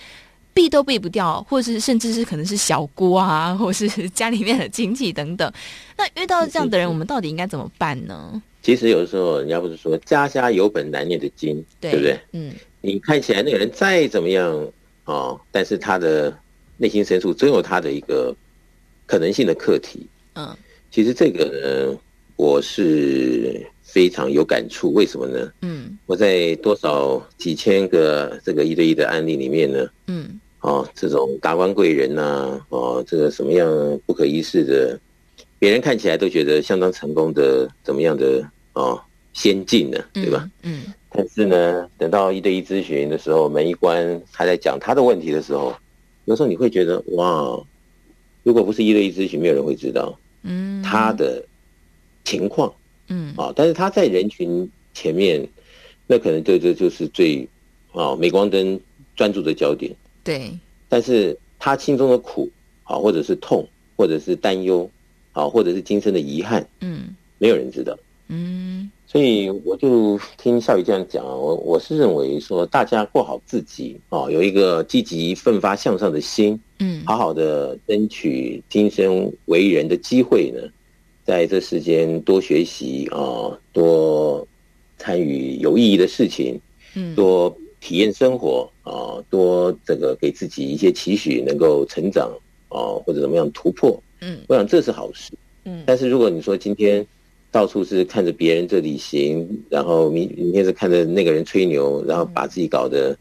避都避不掉，或是甚至是可能是小姑啊，或是 家里面的亲戚等等。那遇到这样的人，我们到底应该怎么办呢？其实有的时候，人家不是说“家家有本难念的经”，对，对不对？嗯，你看起来那个人再怎么样啊、哦，但是他的内心深处总有他的一个可能性的课题。嗯，其实这个呢，我是非常有感触。为什么呢？嗯，我在多少几千个这个一对一的案例里面呢？嗯。哦，这种达官贵人呐、啊，哦，这个什么样不可一世的，别人看起来都觉得相当成功的，怎么样的哦，先进呢，对吧？嗯。嗯，但是呢，等到一对一咨询的时候，门一关，他在讲他的问题的时候，有时候你会觉得哇，如果不是一对一咨询，没有人会知道，嗯，他的情况，嗯，啊，但是他在人群前面，那可能这这就是最啊，镁光灯专注的焦点。对，但是他心中的苦，啊，或者是痛，或者是担忧，啊，或者是今生的遗憾，嗯，没有人知道，嗯，所以我就听夏雨这样讲，我我是认为说，大家过好自己，啊，有一个积极奋发向上的心，嗯，好好的争取今生为人的机会呢，在这时间多学习啊，多参与有意义的事情，嗯，多。体验生活啊，多这个给自己一些期许，能够成长啊，或者怎么样突破，嗯，我想这是好事，嗯。但是如果你说今天到处是看着别人这里行，然后明明天是看着那个人吹牛，然后把自己搞得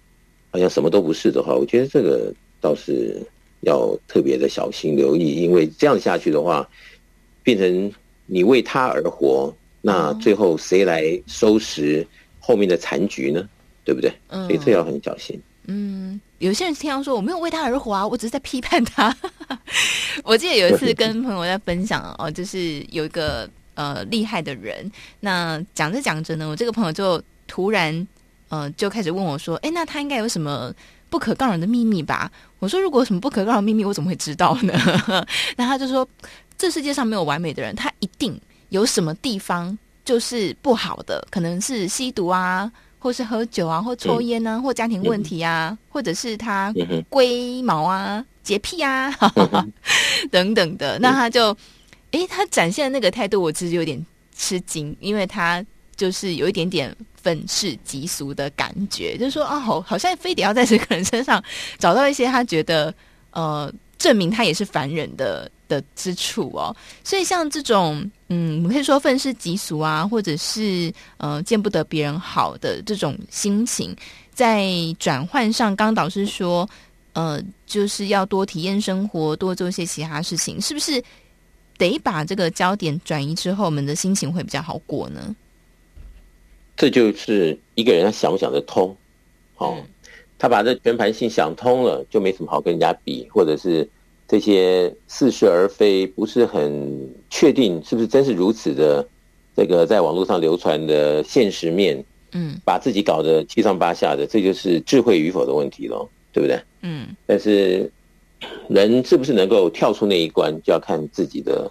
好像什么都不是的话，我觉得这个倒是要特别的小心留意，因为这样下去的话，变成你为他而活，那最后谁来收拾后面的残局呢？对不对？嗯，所以这要很小心。嗯，有些人听到说我没有为他而活啊，我只是在批判他。我记得有一次跟朋友在分享哦，就是有一个呃厉害的人，那讲着讲着呢，我这个朋友就突然呃就开始问我说：“哎，那他应该有什么不可告人的秘密吧？”我说：“如果有什么不可告人的秘密，我怎么会知道呢？” 那他就说：“这世界上没有完美的人，他一定有什么地方就是不好的，可能是吸毒啊。”或是喝酒啊，或抽烟啊，或家庭问题啊，或者是他龟毛啊、洁癖啊哈哈 等等的，那他就，诶，他展现的那个态度，我其实有点吃惊，因为他就是有一点点愤世嫉俗的感觉，就是说哦，好，好像非得要在这个人身上找到一些他觉得呃，证明他也是凡人的。的之处哦，所以像这种，嗯，我们可以说愤世嫉俗啊，或者是呃见不得别人好的这种心情，在转换上，刚导师说，呃，就是要多体验生活，多做一些其他事情，是不是得把这个焦点转移之后，我们的心情会比较好过呢？这就是一个人他想不想得通，哦，嗯、他把这全盘性想通了，就没什么好跟人家比，或者是。这些似是而非，不是很确定是不是真是如此的，这个在网络上流传的现实面，嗯，把自己搞得七上八下的，这就是智慧与否的问题咯，对不对？嗯。但是人是不是能够跳出那一关，就要看自己的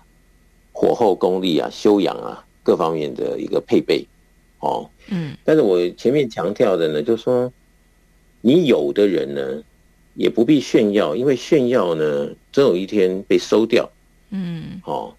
火候功力啊、修养啊各方面的一个配备，哦，嗯。但是我前面强调的呢，就是说，你有的人呢，也不必炫耀，因为炫耀呢，总有一天被收掉，嗯，哦。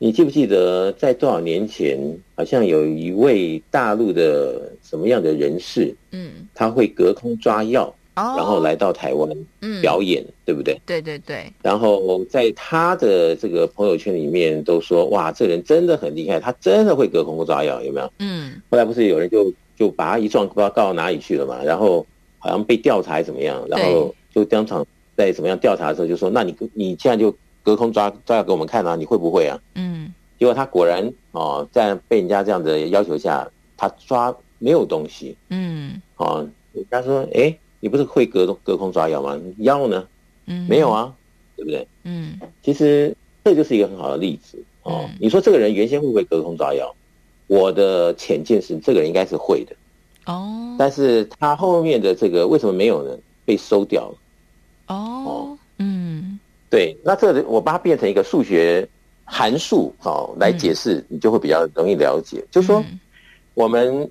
你记不记得在多少年前，好像有一位大陆的什么样的人士，嗯，他会隔空抓药，哦，然后来到台湾，嗯，表演，对不对？对对对。然后在他的这个朋友圈里面都说，哇，这人真的很厉害，他真的会隔空抓药，有没有？嗯。后来不是有人就就把他一撞，不知道告到哪里去了嘛？然后好像被调查还怎么样？然后就当场在怎么样调查的时候就说，那你你现在就。隔空抓抓药给我们看啊，你会不会啊？嗯，结果他果然哦，在被人家这样的要求下，他抓没有东西。嗯，哦，人家说，哎，你不是会隔隔空抓药吗？药呢？嗯，没有啊，对不对？嗯，其实这就是一个很好的例子哦。你说这个人原先会不会隔空抓药？我的浅见是，这个人应该是会的。哦，但是他后面的这个为什么没有呢？被收掉了。哦，嗯。对，那这我把它变成一个数学函数哦来解释，你就会比较容易了解。嗯、就说，我们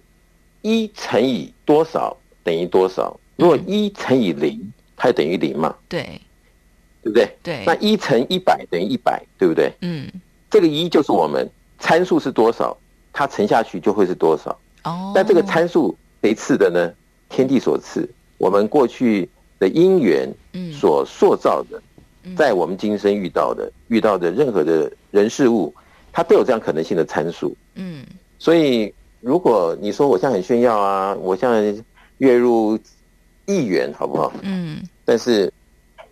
一乘以多少等于多少？如果一乘以零，它就等于零嘛？对，对不对？对。那一乘一百等于一百，对不对？嗯。这个一就是我们参数是多少，它乘下去就会是多少。哦。那这个参数谁赐的呢？天地所赐，我们过去的因缘所塑造的。在我们今生遇到的、遇到的任何的人事物，它都有这样可能性的参数。嗯，所以如果你说我现在很炫耀啊，我现在月入亿元，好不好？嗯，但是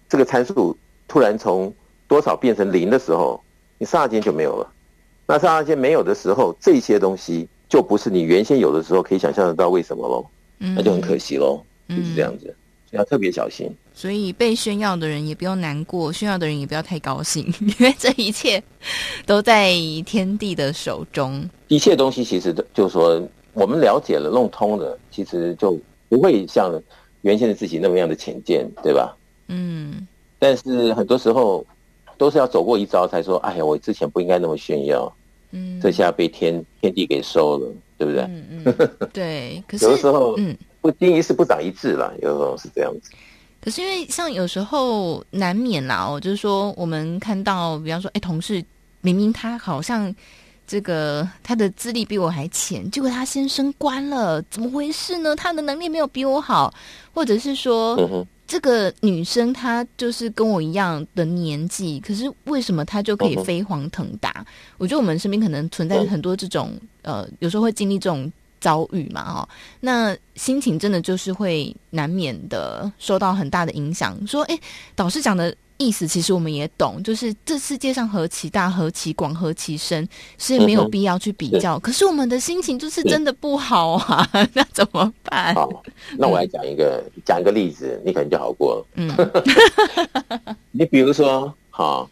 这个参数突然从多少变成零的时候，你刹那间就没有了。那刹那间没有的时候，这些东西就不是你原先有的时候可以想象得到为什么喽？那就很可惜喽，就是这样子。要特别小心，所以被炫耀的人也不用难过，炫耀的人也不要太高兴，因为这一切都在天地的手中。一切东西其实就是说，我们了解了、弄通了，其实就不会像原先的自己那么样的浅见，对吧？嗯。但是很多时候都是要走过一遭，才说：“哎呀，我之前不应该那么炫耀。”嗯。这下被天天地给收了，对不对？嗯嗯。对，可是有的时候，嗯。不经一事不长一智了，有时候是这样子。可是因为像有时候难免啦，哦，就是说我们看到，比方说，哎，同事明明他好像这个他的资历比我还浅，结果他先升官了，怎么回事呢？他的能力没有比我好，或者是说，嗯，这个女生她就是跟我一样的年纪，可是为什么她就可以飞黄腾达？嗯，我觉得我们身边可能存在很多这种，嗯、呃，有时候会经历这种。遭遇嘛，哈，那心情真的就是会难免的受到很大的影响。说，哎，导师讲的意思，其实我们也懂，就是这世界上何其大，何其广，何其深，是没有必要去比较。嗯、可是我们的心情就是真的不好啊，嗯、那怎么办？好，那我来讲一个，嗯、讲一个例子，你可能就好过了。嗯，你比如说，哈，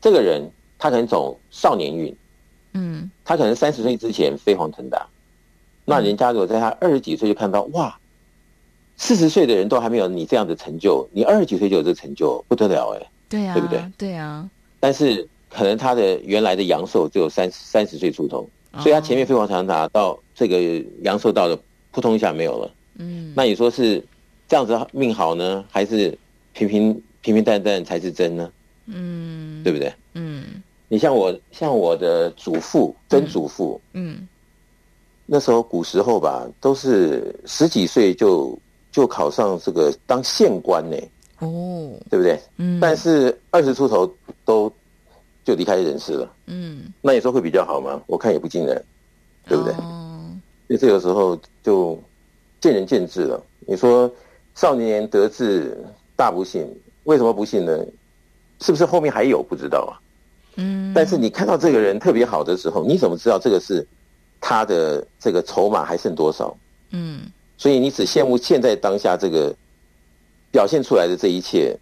这个人他可能走少年运，嗯，他可能三十岁之前飞黄腾达。那人家如果在他二十几岁就看到哇，四十岁的人都还没有你这样的成就，你二十几岁就有这个成就，不得了哎！对啊，对不对？对啊。但是可能他的原来的阳寿只有三三十岁出头，所以他前面飞黄腾达到这个阳寿到了，扑通一下没有了。嗯。那你说是这样子命好呢，还是平平平平淡淡才是真呢？嗯，对不对？嗯。你像我，像我的祖父，曾祖父，嗯。嗯那时候古时候吧，都是十几岁就就考上这个当县官呢，哦，对不对？嗯。但是二十出头都就离开人世了，嗯。那你说会比较好吗？我看也不尽然，对不对？哦。所以这个时候就见仁见智了。你说少年得志大不幸，为什么不幸呢？是不是后面还有不知道啊？嗯。但是你看到这个人特别好的时候，你怎么知道这个是？他的这个筹码还剩多少？嗯，所以你只羡慕现在当下这个表现出来的这一切，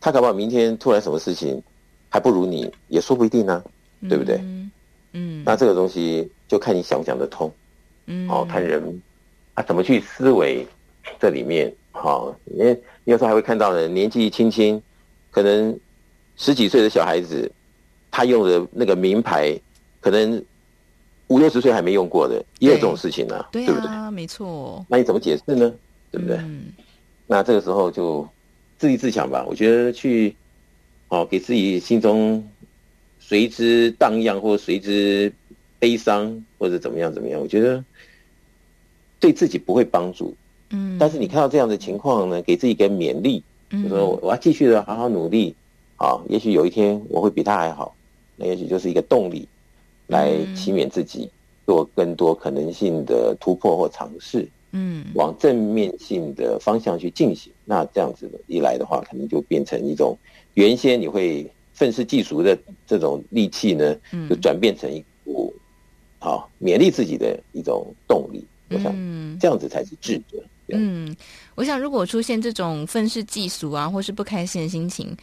他搞不好明天突然什么事情还不如你，也说不一定呢，对不对？嗯，那这个东西就看你想不想得通。嗯，好，看人啊怎么去思维这里面。好，因为有时候还会看到呢，年纪轻轻可能十几岁的小孩子，他用的那个名牌，可能五六十岁还没用过的，也有这种事情呢、啊，对，对不对？没错。那你怎么解释呢？对不对？嗯、那这个时候就自立自强吧。我觉得去，哦，给自己心中随之荡漾，或随之悲伤，或者怎么样怎么样，我觉得对自己不会帮助。嗯。但是你看到这样的情况呢，给自己一个勉励，嗯、就说我要继续的好好努力，啊，也许有一天我会比他还好，那也许就是一个动力，来启勉自己做更多可能性的突破或尝试。嗯，往正面性的方向去进行，那这样子一来的话，可能就变成一种原先你会愤世嫉俗的这种戾气呢，就转变成一股好勉励自己的一种动力。我想，这样子才是智者。嗯，我想如果出现这种愤世嫉俗啊，或是不开心的心情，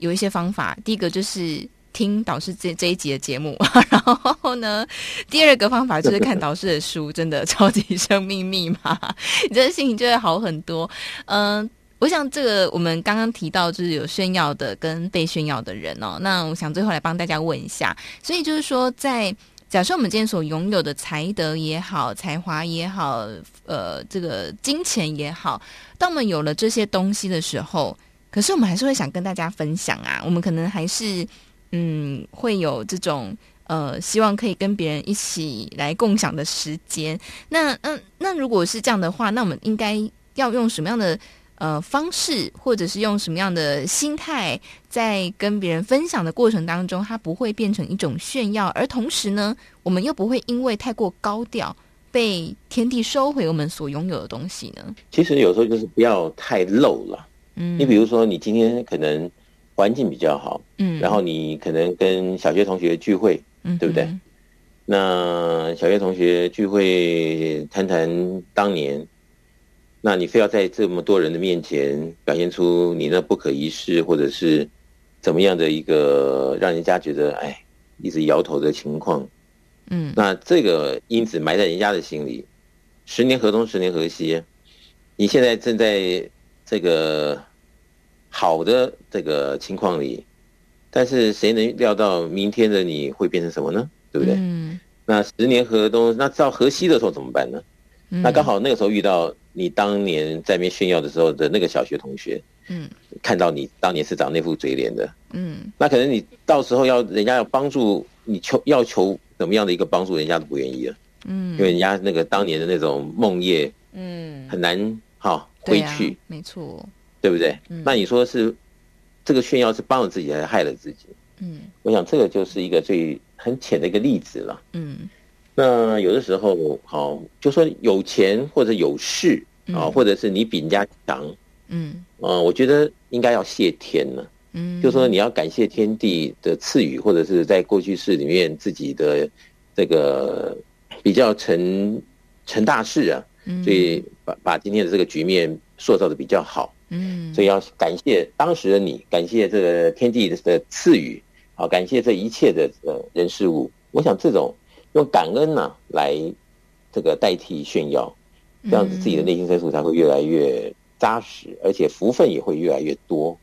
有一些方法。第一个就是。听导师这这一集的节目，然后呢，第二个方法就是看导师的书，真的超级生命密码，你这心情就会好很多。嗯、我想这个我们刚刚提到就是有炫耀的跟被炫耀的人哦。那我想最后来帮大家问一下，所以就是说，在假设我们今天所拥有的才德也好、才华也好、呃，这个金钱也好，当我们有了这些东西的时候，可是我们还是会想跟大家分享啊，我们可能还是。嗯，会有这种呃，希望可以跟别人一起来共享的时间。那嗯、呃，那如果是这样的话，那我们应该要用什么样的呃方式，或者是用什么样的心态，在跟别人分享的过程当中，它不会变成一种炫耀，而同时呢，我们又不会因为太过高调，被天地收回我们所拥有的东西呢？其实有时候就是不要太露了。嗯，你比如说，你今天可能。环境比较好，嗯，然后你可能跟小学同学聚会，嗯，对不对？嗯、那小学同学聚会谈谈当年，那你非要在这么多人的面前表现出你那不可一世，或者是怎么样的一个让人家觉得哎一直摇头的情况，嗯，那这个因子埋在人家的心里，十年河东十年河西，你现在正在这个。好的这个情况里，但是谁能料到明天的你会变成什么呢？对不对？嗯。那十年河东，那到河西的时候怎么办呢？嗯。那刚好那个时候遇到你当年在那边炫耀的时候的那个小学同学，嗯，看到你当年是长那副嘴脸的，嗯。那可能你到时候要人家要帮助你求要求怎么样的一个帮助，人家都不愿意了，嗯，因为人家那个当年的那种梦魇，嗯，很难哈回去，没错。对不对？嗯，那你说是这个炫耀是帮了自己还是害了自己？嗯，我想这个就是一个最很浅的一个例子了。嗯，那有的时候，好，就说有钱或者有势啊，或者是你比人家强，嗯，啊，我觉得应该要谢天了。嗯，就说你要感谢天地的赐予，或者是在过去式里面自己的这个比较成成大事啊，所以把把今天的这个局面塑造的比较好。嗯，所以要感谢当时的你，感谢这个天地的赐予，啊，感谢这一切的呃人事物。我想这种用感恩呢、啊、来这个代替炫耀，这样子自己的内心深处才会越来越扎实，而且福分也会越来越多。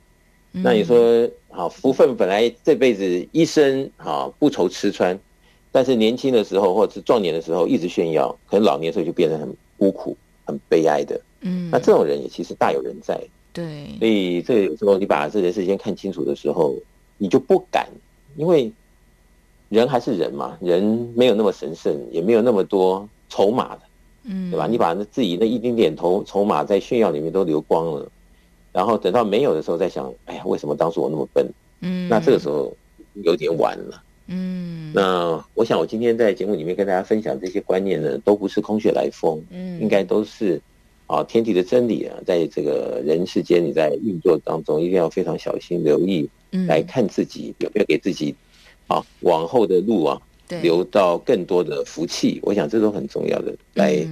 那你说，好，福分本来这辈子一生啊不愁吃穿，但是年轻的时候或者是壮年的时候一直炫耀，可能老年时候就变得很孤苦、很悲哀的。嗯，那这种人也其实大有人在。对，所以这个有时候你把这件事先看清楚的时候，你就不敢，因为人还是人嘛，人没有那么神圣，也没有那么多筹码的，嗯，对吧？你把那自己那一丁点头筹码在炫耀里面都流光了，然后等到没有的时候再想，哎呀，为什么当初我那么笨？嗯，那这个时候有点晚了，嗯。那我想我今天在节目里面跟大家分享这些观念呢，都不是空穴来风，嗯，应该都是。啊，天地的真理啊，在这个人世间，你在运作当中一定要非常小心留意，来看自己有没有给自己啊往后的路啊留到更多的福气。我想这都很重要的，来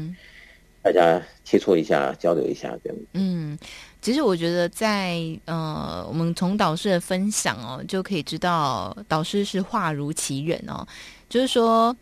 大家切磋一下，交流一下这样。嗯，其实我觉得在呃，我们从导师的分享哦，就可以知道导师是话如其人哦，就是说。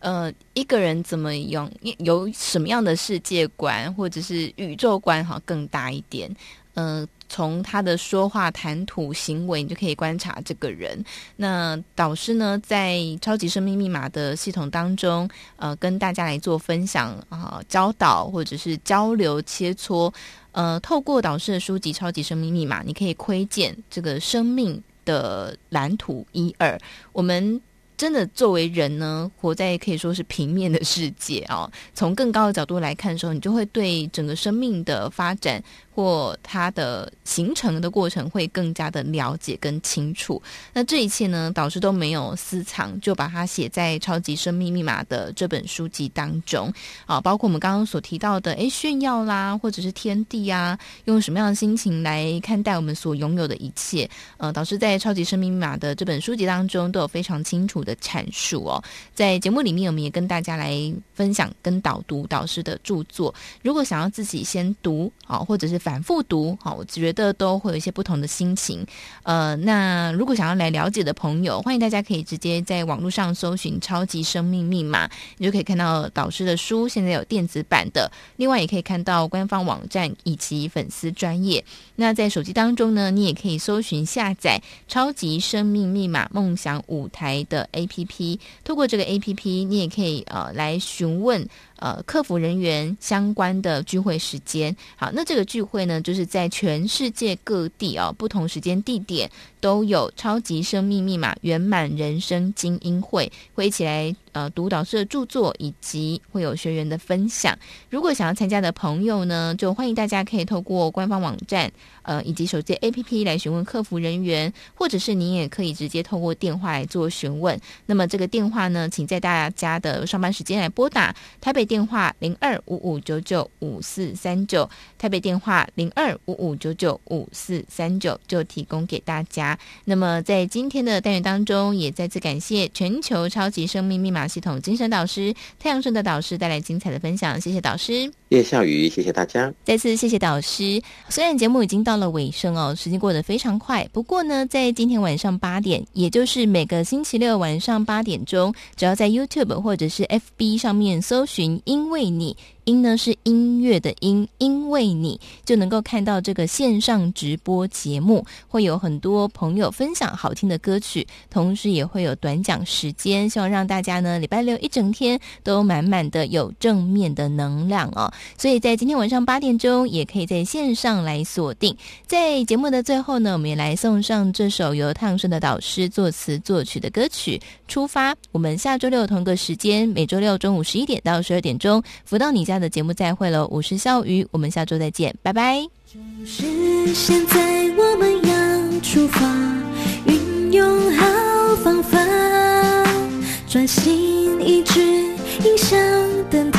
呃，一个人怎么样，有什么样的世界观或者是宇宙观，哈，更大一点。呃，从他的说话、谈吐、行为，你就可以观察这个人。那导师呢，在超级生命密码的系统当中，呃，跟大家来做分享啊、教导或者是交流切磋。呃，透过导师的书籍《超级生命密码》，你可以窥见这个生命的蓝图一二。我们。真的作为人呢，活在可以说是平面的世界啊。从更高的角度来看的时候，你就会对整个生命的发展，或它的形成的过程会更加的了解跟清楚。那这一切呢，导师都没有私藏，就把它写在《超级生命密码》的这本书籍当中啊。包括我们刚刚所提到的，诶，炫耀啦，或者是天地啊，用什么样的心情来看待我们所拥有的一切？呃，导师在《超级生命密码》的这本书籍当中都有非常清楚的阐述哦。在节目里面，我们也跟大家来分享跟导读导师的著作。如果想要自己先读啊，或者是反复读，好，我觉得都会有一些不同的心情。呃，那如果想要来了解的朋友，欢迎大家可以直接在网络上搜寻“超级生命密码”，你就可以看到导师的书，现在有电子版的。另外，也可以看到官方网站以及粉丝专页。那在手机当中呢，你也可以搜寻下载“超级生命密码梦想舞台”的 APP。透过这个 APP，你也可以呃来询问。呃，客服人员相关的聚会时间，好，那这个聚会呢，就是在全世界各地啊，不同时间地点都有超级生命密码圆满人生精英会，会一起来呃读导师的著作，以及会有学员的分享。如果想要参加的朋友呢，就欢迎大家可以透过官方网站呃以及手机 APP 来询问客服人员，或者是您也可以直接透过电话来做询问。那么这个电话呢，请在大家的上班时间来拨打台北。电话零二五五九九五四三九，台北电话零二五五九九五四三九，就提供给大家。那么在今天的单元当中，也再次感谢全球超级生命密码系统精神导师太阳神的导师带来精彩的分享，谢谢导师。叶笑宇，谢谢大家。再次谢谢导师。虽然节目已经到了尾声哦，时间过得非常快。不过呢，在今天晚上八点，也就是每个星期六晚上八点钟，只要在 YouTube 或者是 FB 上面搜寻。因为你。音呢是音乐的音，因为你就能够看到这个线上直播节目，会有很多朋友分享好听的歌曲，同时也会有短讲时间，希望让大家呢礼拜六一整天都满满的有正面的能量哦。所以在今天晚上八点钟，也可以在线上来锁定。在节目的最后呢，我们也来送上这首由太阳盛德导师作词作曲的歌曲《出发》。我们下周六同个时间，每周六中午十一点到十二点钟，福到你家的节目再会了，我是笑瑜，我们下周再见，拜拜。就是现在，我们要出发，运用好方法，专心一致，迎向灯